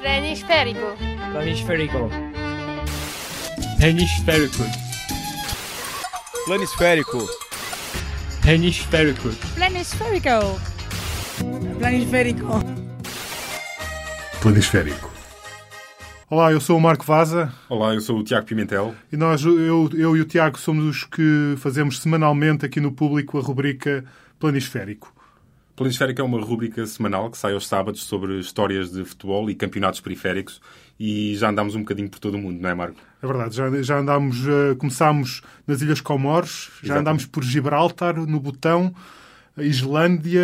Planisférico. Planisférico. Planisférico. Planisférico. Planisférico. Planisférico. Planisférico. Planisférico. Olá, eu sou o Marco Vaza Olá, eu sou o Tiago Pimentel. e nós, eu, eu e o Tiago, somos os que fazemos semanalmente aqui no público a rubrica Planisférico. Planisférico é uma rúbrica semanal que sai aos sábados sobre histórias de futebol e campeonatos periféricos e já andámos um bocadinho por todo o mundo, não é, Marco? É verdade, já, já andámos, eh, começámos nas Ilhas Comores, já Exatamente. andámos por Gibraltar, no Botão, Islândia.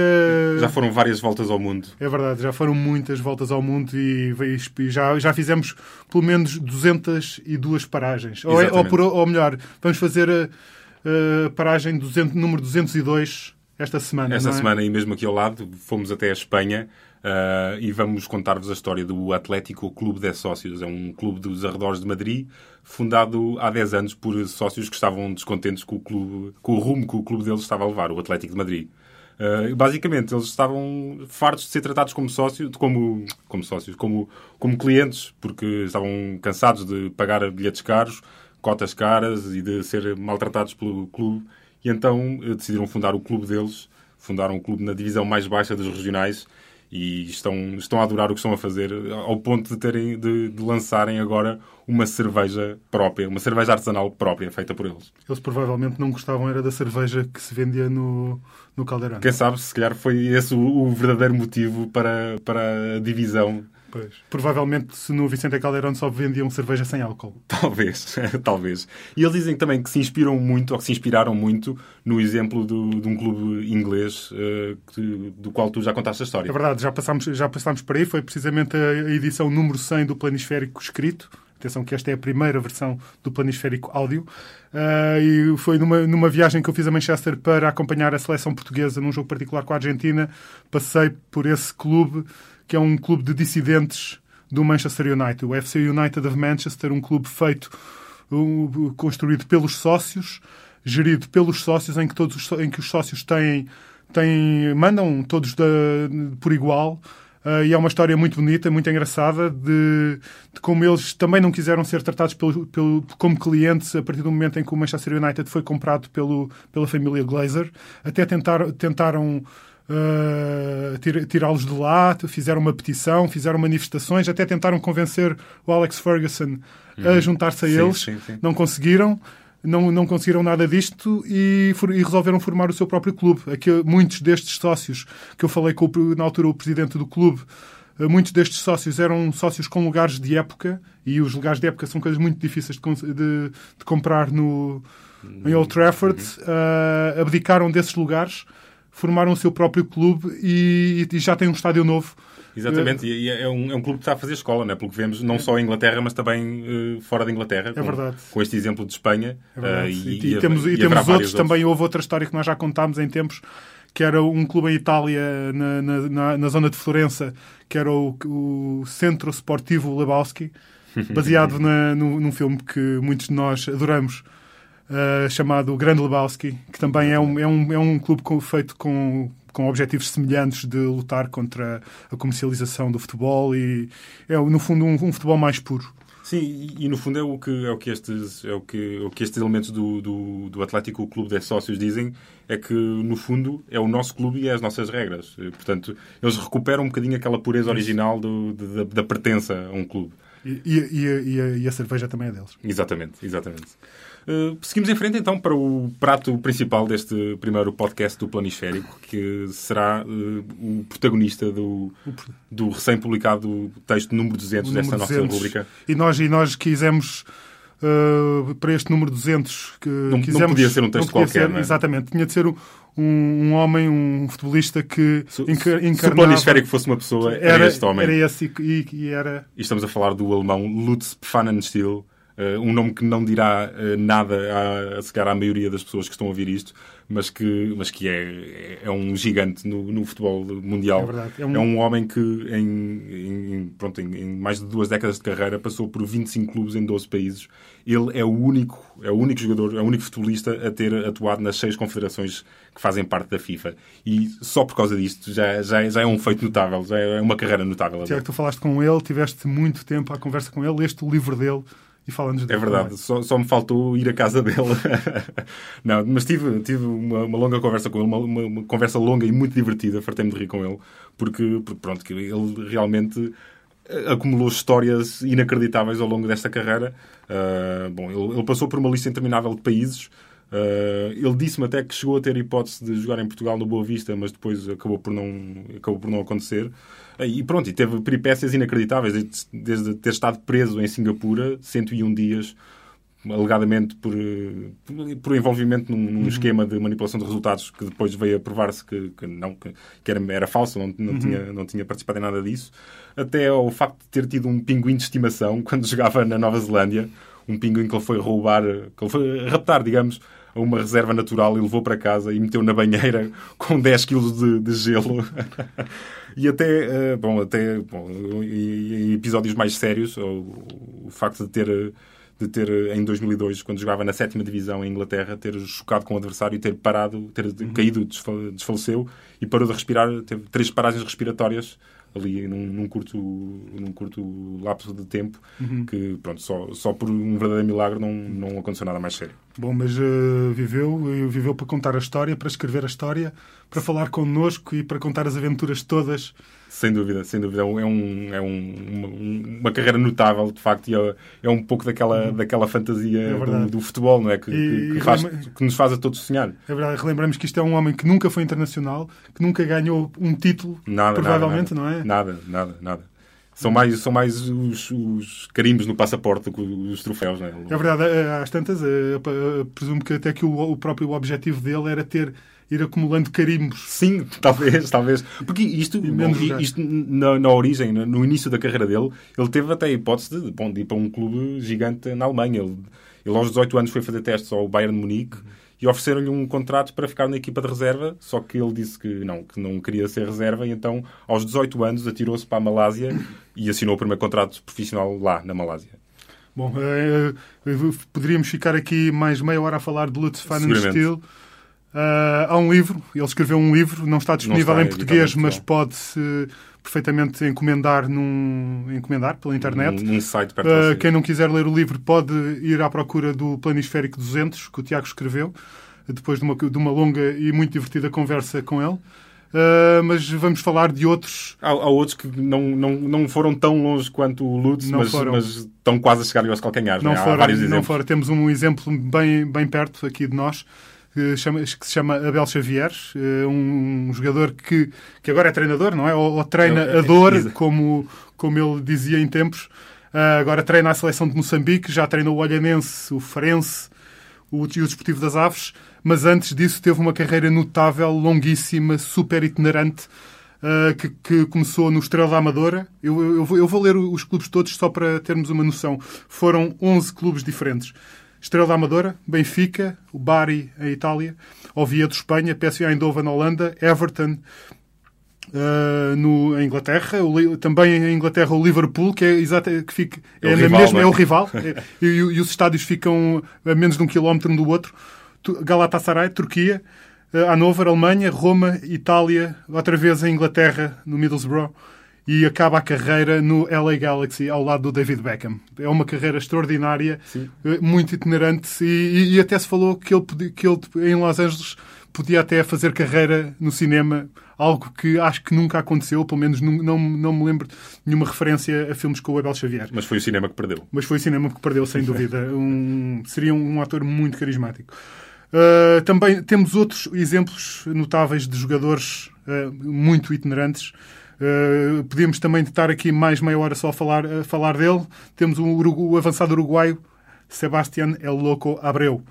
Já foram várias voltas ao mundo. É verdade, já foram muitas voltas ao mundo e, e já, já fizemos pelo menos 202 paragens. Ou, é- ou, por- ou melhor, vamos fazer a, a paragem 200, número 202 esta semana. Esta é? semana, e mesmo aqui ao lado, fomos até a Espanha ah, e vamos contar-vos a história do Atlético Clube de Sócios. É um clube dos arredores de Madrid, fundado há 10 anos por sócios que estavam descontentes com o, clube, com o rumo que o clube deles estava a levar, o Atlético de Madrid. Uh, basicamente, eles estavam fartos de ser tratados como sócios, como, como sócios, como, como clientes, porque estavam cansados de pagar bilhetes caros, cotas caras e de ser maltratados pelo clube. E então eh, decidiram fundar o clube deles, fundaram o clube na divisão mais baixa dos regionais e estão, estão a adorar o que estão a fazer, ao ponto de, terem, de, de lançarem agora uma cerveja própria, uma cerveja artesanal própria, feita por eles. Eles provavelmente não gostavam era da cerveja que se vendia no, no Caldeirão. Quem sabe, se calhar foi esse o, o verdadeiro motivo para, para a divisão. Pois. Provavelmente se no Vicente Caldeirão só vendiam cerveja sem álcool. Talvez, talvez. E eles dizem também que se inspiram muito, ou que se inspiraram muito, no exemplo do, de um clube inglês eh, que- do qual tu já contaste a história. É verdade, já passámos, já passámos por aí. Foi precisamente a edição número 100 do Planisférico escrito. Atenção que esta é a primeira versão do Planisférico áudio. Ah, e foi numa, numa viagem que eu fiz a Manchester para acompanhar a seleção portuguesa num jogo particular com a Argentina. Passei por esse clube, que é um clube de dissidentes do Manchester United. O FC United of Manchester, um clube feito, construído pelos sócios, gerido pelos sócios, em que, todos os, em que os sócios têm, têm, mandam todos por igual. Ah, e é uma história muito bonita, muito engraçada, de, de como eles também não quiseram ser tratados pelo, pelo- como clientes a partir do momento em que o Manchester United foi comprado pelo, pela família Glazer. Até tentar, tentaram tir- tirá-los de lá, fizeram uma petição, fizeram manifestações, até tentaram convencer o Alex Ferguson a juntar-se a Sim, eles. sim, sim. Não conseguiram. Não, não conseguiram nada disto e, e resolveram formar o seu próprio clube. Aqui, muitos destes sócios, que eu falei com na altura o presidente do clube, eh, muitos destes sócios eram sócios com lugares de época e os lugares de época são coisas muito difíceis de, de- de comprar no, em Old Trafford. eh, abdicaram desses lugares, formaram o seu próprio clube e, e já têm um estádio novo. Exatamente, e é um, é um clube que está a fazer escola, não é? pelo que vemos, não só em Inglaterra, mas também eh, fora da Inglaterra. É com, verdade. Com este exemplo de Espanha. É verdade. eh, e, e e- temos, e e temos outros vários também. Houve outra história que nós já contámos em tempos, que era um clube em Itália, na, na, na- na zona de Florença, que era o, o Centro Sportivo Lebowski, baseado na, num, num filme que muitos de nós adoramos, eh, chamado Grande Lebowski, que também é um, é um, é um clube com- feito com, com objetivos semelhantes de lutar contra a comercialização do futebol e é, no fundo, um, um futebol mais puro. Sim, e, e no fundo é o que, é o que, estes, é o que, o que estes elementos do, do, do Atlético o Clube de Sócios dizem, é que no fundo é o nosso clube e é as nossas regras. Eh, Portanto, eles recuperam um bocadinho aquela pureza original do, da, da pertença a um clube. E, e, e a- e a, cerveja também é deles. Exatamente, exatamente. Uh, seguimos em frente então para o prato principal deste primeiro podcast do Planisférico, que será uh, o protagonista do, do recém-publicado texto número 200 O desta número nossa 200. rubrica. E nós, e nós quisemos, uh, para este número 200, que não quisemos, podia ser um texto não qualquer, ser- não é? Exatamente. Tinha de ser um, um homem, um futebolista que Se, enca- se o encarnava... Planisférico fosse uma pessoa, era, este homem. Era esse e, e era... E estamos a falar do alemão Lutz Pfannenstiel, Uh, um nome que não dirá uh, nada a, a sequer à maioria das pessoas que estão a ouvir isto, mas que, mas que é, é um gigante no, no futebol mundial. É verdade. É um, é um homem que em, em pronto, em, em, mais de duas décadas de carreira passou por 25 clubes em 12 países. Ele é o único, é o único jogador, é o único futebolista a ter atuado nas seis confederações que fazem parte da FIFA. E só por causa disto já, já, já é um feito notável, já é uma carreira notável. Tiago, tu falaste com ele, tiveste muito tempo à conversa com ele, leste o livro dele e falando É verdade, só, só, me faltou ir à casa dele. não, mas tive, tive uma, uma, longa conversa com ele, uma, uma, uma conversa longa e muito divertida, fartei-me de rir com ele, porque, porque pronto, que ele realmente acumulou histórias inacreditáveis ao longo desta carreira. Uh, bom, ele, ele, passou por uma lista interminável de países. Uh, ele disse-me até que chegou a ter hipótese de jogar em Portugal no Boa Vista, mas depois acabou por não, acabou por não acontecer. E pronto, e teve peripécias inacreditáveis, desde, desde ter estado preso em Singapura 101 dias, alegadamente por, por envolvimento num, num uhum. esquema de manipulação de resultados que depois veio a provar-se que, que, não, que, que, era, era falso, não, não, uhum. tinha, não tinha participado em nada disso, até ao facto de ter tido um pinguim de estimação quando jogava na Nova Zelândia, um pinguim que ele foi roubar, que ele foi raptar, digamos, a uma reserva natural e levou para casa e meteu na banheira com 10 kg de, de gelo. e até, uh, bom, até bom, em episódios mais sérios, o, o facto de ter de ter em 2002, quando jogava na sétima divisão em Inglaterra, ter chocado com o adversário e ter parado, ter uhum. caído, desfaleceu e parou de respirar, teve três paragens respiratórias ali num, num, curto, num curto lapso de tempo uhum. que, pronto, só, só por um verdadeiro milagre não, não aconteceu nada mais sério. Bom, mas uh, viveu, viveu para contar a história, para escrever a história, para falar connosco e para contar as aventuras todas. Sem dúvida, sem dúvida. É, um, é um, uma, uma, carreira notável, de facto, e é, é um pouco daquela, uhum. daquela fantasia é do, do, futebol, não é? Que, e, que, faz, que, nos faz a todos sonhar. É verdade, relembramos que isto é um homem que nunca foi internacional, que nunca ganhou um título, nada, provavelmente, nada, nada. não é? Nada, nada, nada. São mais, são mais os, os carimbos no passaporte do que os troféus, não é? É verdade, eh, às tantas, eh, presumo que até que o, o próprio objetivo dele era ter ir acumulando carimbos. Sim, talvez, talvez. Porque isto, bom, isto na, na, origem, no início da carreira dele, ele teve até a hipótese de, bom, de ir para um clube gigante na Alemanha. Ele, ele aos 18 anos foi fazer testes ao Bayern de Munique e ofereceram-lhe um contrato para ficar na equipa de reserva, só que ele disse que não, que não queria ser reserva e então aos 18 anos atirou-se para a Malásia e assinou o primeiro contrato profissional lá, na Malásia. Bom, é, poderíamos ficar aqui mais meia hora a falar de Lutz van Steel. Uh, há um livro, ele escreveu um livro, não está disponível não está, em português, mas pode-se perfeitamente encomendar, num, encomendar pela internet. Num, site perto uh, Quem não quiser ler o livro pode ir à procura do Planisférico 200, que o Tiago escreveu, depois de uma, de uma longa e muito divertida conversa com ele. Uh, mas vamos falar de outros. Há, há, outros que não, não, não foram tão longe quanto o Lutz, mas, mas, estão quase a chegar aos calcanhares. Não, né? foram, há vários exemplos. Não foram. Temos um exemplo bem, bem perto aqui de nós, que, chama, que se chama Abel Xavier, eh, um jogador que, que agora é treinador, não é? Ou, ou treina a dor, como, como ele dizia em tempos. Uh, agora treina a seleção de Moçambique, já treinou o Olhanense, o Farense o, e o Desportivo das Aves, mas antes disso teve uma carreira notável, longuíssima, super itinerante, uh, que, que, começou no Estrela da Amadora. Eu, eu, eu, vou ler os clubes todos só para termos uma noção. Foram 11 clubes diferentes. Estrela da Amadora, Benfica, o Bari, em Itália, Oviedo, Espanha, PSV Eindhoven, na Holanda, Everton, Uh, no, em Inglaterra, o, também em Inglaterra o Liverpool, que é exato, que fica, é, é, o, rival, mesma, é? é o rival, é, e, e, os estádios ficam a menos de um quilómetro um do outro. Galatasaray, Turquia, uh, Hannover, Alemanha, Roma, Itália, outra vez em Inglaterra, no Middlesbrough, e acaba a carreira no LA Galaxy ao lado do David Beckham. É uma carreira extraordinária, Sim. Eh, muito itinerante e, e, até se falou que ele, que ele em Los Angeles podia até fazer carreira no cinema, algo que acho que nunca aconteceu, pelo menos não, não, não me lembro de nenhuma referência a filmes com o Abel Xavier. Mas foi o cinema que perdeu. Mas foi o cinema que perdeu, sem dúvida. Um, seria um, um ator muito carismático. Uh, também temos outros exemplos notáveis de jogadores uh, muito itinerantes. Uh, podíamos também estar aqui mais meia hora só a falar, a falar dele. Temos o, o avançado uruguaio Sebastián El Loco Abreu,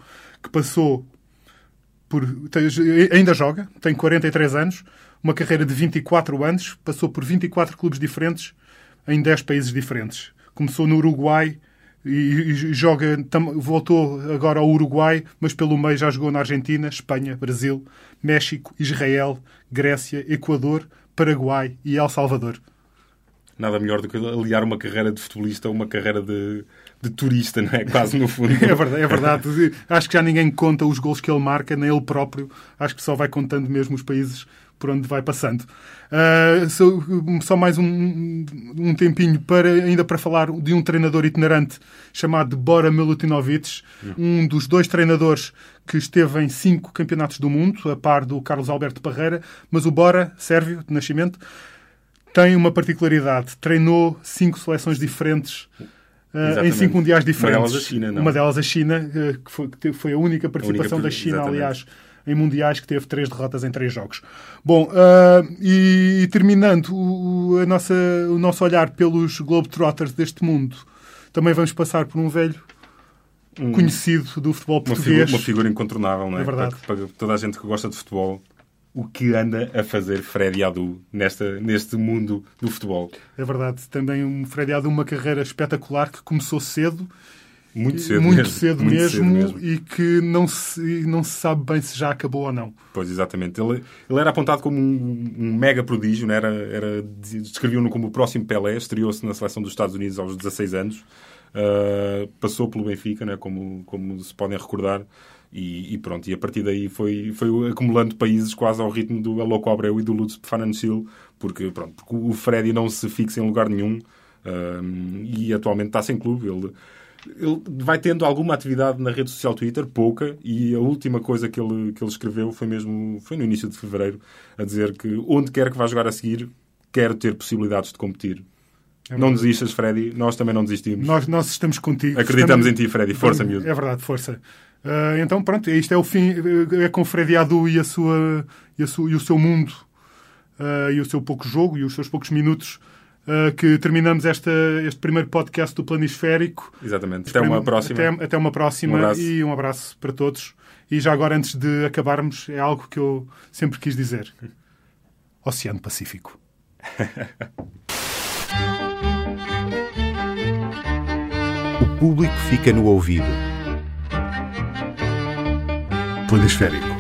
que passou por. ainda joga, tem 43 anos, uma carreira de 24 anos, passou por 24 clubes diferentes em 10 países diferentes. Começou no Uruguai, e, joga, voltou agora ao Uruguai, mas pelo meio já jogou na Argentina, Espanha, Brasil, México, Israel, Grécia, Equador, Paraguai e El Salvador. Nada melhor do que aliar uma carreira de futebolista a uma carreira de, de turista, não é? Quase no fundo. É verdade, é verdade. Acho que já ninguém conta os gols que ele marca, nem ele próprio. Acho que só vai contando mesmo os países por onde vai passando. Uh, só, só, mais um, um, tempinho para, ainda para falar de um treinador itinerante chamado Bora Milutinovic, um dos dois treinadores que esteve em cinco campeonatos do mundo, a par do Carlos Alberto Parreira, mas o Bora, sérvio, de nascimento, tem uma particularidade. Treinou cinco seleções diferentes em cinco mundiais diferentes. Uma delas a China, não? Uma delas a China, que, foi, que foi, a única participação a única, da China, exatamente. aliás, em mundiais, que teve três derrotas em três jogos. Bom, uh, e, e, terminando o, a nossa, o nosso olhar pelos Globetrotters deste mundo, também vamos passar por um velho um, conhecido do futebol português. Uma figura, uma figura incontornável, não é? É verdade. Para, para toda a gente que gosta de futebol o que anda a fazer Freddy Adu nesta, neste mundo do futebol. É verdade. Também um Freddy Adu, uma carreira espetacular que começou cedo. Muito cedo muito mesmo. Cedo muito mesmo, cedo mesmo e que não se, não se sabe bem se já acabou ou não. Pois, exatamente. Ele, ele era apontado como um, um mega prodígio, não era, era, descreviam-no como o próximo Pelé, estreou-se na seleção dos Estados Unidos aos 16 anos, uh, passou pelo Benfica, né, como, como se podem recordar, e, e, pronto, e a partir daí foi, foi acumulando países quase ao ritmo do Aloco Abreu e do Lutz Fanansil, porque, pronto, porque o Freddy não se fixa em lugar nenhum um, e atualmente está sem clube. Ele, ele vai tendo alguma atividade na rede social Twitter, pouca, e a última coisa que ele, que ele escreveu foi mesmo foi no início de fevereiro, a dizer que onde quer que vá jogar a seguir, quero ter possibilidades de competir. É não desistas, Freddy. Nós também não desistimos. Nós, nós estamos contigo. Acreditamos estamos... em ti, Freddy. Força, miúdo. É verdade, força. Uh, então, pronto, isto é o fim. É com Freddy Adu e, a sua, e, a sua, e o seu mundo uh, e o seu pouco jogo e os seus poucos minutos uh, que terminamos esta, este primeiro podcast do Planisférico. Exatamente. Até uma próxima. Até, até uma próxima um e um abraço para todos. E já agora, antes de acabarmos, é algo que eu sempre quis dizer: Oceano Pacífico. público fica no ouvido. Planisférico